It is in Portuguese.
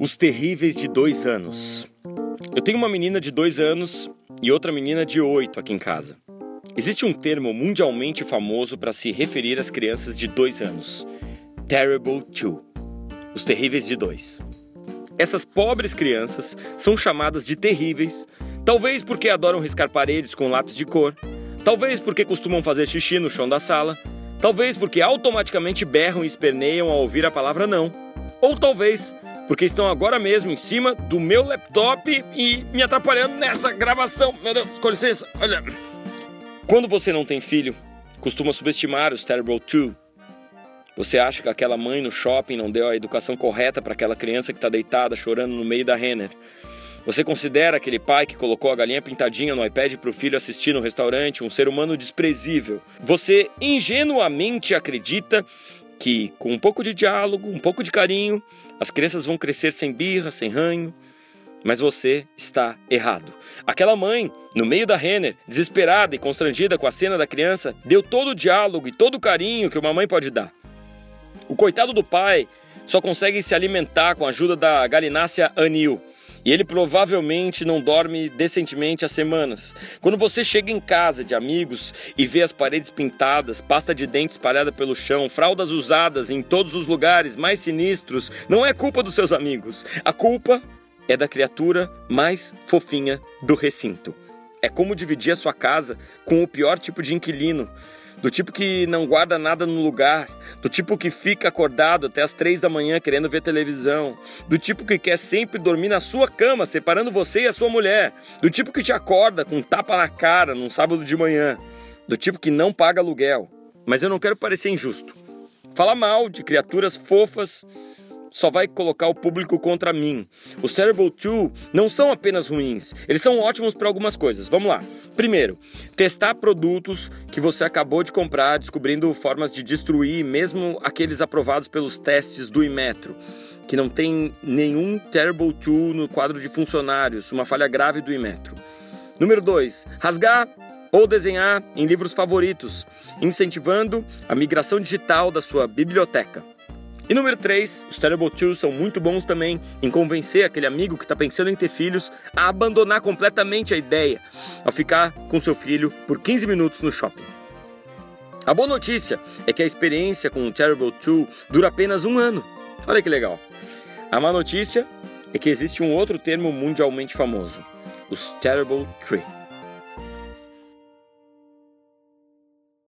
Os terríveis de dois anos. Eu tenho uma menina de dois anos e outra menina de oito aqui em casa. Existe um termo mundialmente famoso para se referir às crianças de dois anos: Terrible Two. Os terríveis de dois. Essas pobres crianças são chamadas de terríveis, talvez porque adoram riscar paredes com lápis de cor, talvez porque costumam fazer xixi no chão da sala, talvez porque automaticamente berram e esperneiam ao ouvir a palavra não ou talvez porque estão agora mesmo em cima do meu laptop e me atrapalhando nessa gravação. Meu Deus, com licença, olha. Quando você não tem filho, costuma subestimar os Terrible Two. Você acha que aquela mãe no shopping não deu a educação correta para aquela criança que está deitada chorando no meio da Renner. Você considera aquele pai que colocou a galinha pintadinha no iPad para o filho assistir no restaurante um ser humano desprezível. Você ingenuamente acredita que, com um pouco de diálogo, um pouco de carinho, as crianças vão crescer sem birra, sem ranho. Mas você está errado. Aquela mãe, no meio da Renner, desesperada e constrangida com a cena da criança, deu todo o diálogo e todo o carinho que uma mãe pode dar. O coitado do pai só consegue se alimentar com a ajuda da galinácea anil, e ele provavelmente não dorme decentemente há semanas. Quando você chega em casa de amigos e vê as paredes pintadas, pasta de dente espalhada pelo chão, fraldas usadas em todos os lugares mais sinistros, não é culpa dos seus amigos. A culpa é da criatura mais fofinha do recinto. É como dividir a sua casa com o pior tipo de inquilino do tipo que não guarda nada no lugar, do tipo que fica acordado até as três da manhã querendo ver televisão, do tipo que quer sempre dormir na sua cama, separando você e a sua mulher, do tipo que te acorda com um tapa na cara num sábado de manhã, do tipo que não paga aluguel. Mas eu não quero parecer injusto. Falar mal de criaturas fofas só vai colocar o público contra mim. Os Terrible 2 não são apenas ruins, eles são ótimos para algumas coisas. Vamos lá. Primeiro, testar produtos que você acabou de comprar, descobrindo formas de destruir, mesmo aqueles aprovados pelos testes do Imetro que não tem nenhum Terrible 2 no quadro de funcionários, uma falha grave do Imetro. Número 2, rasgar ou desenhar em livros favoritos, incentivando a migração digital da sua biblioteca. E número 3, os Terrible Two são muito bons também em convencer aquele amigo que está pensando em ter filhos a abandonar completamente a ideia ao ficar com seu filho por 15 minutos no shopping. A boa notícia é que a experiência com o Terrible Two dura apenas um ano. Olha que legal. A má notícia é que existe um outro termo mundialmente famoso: os Terrible Three.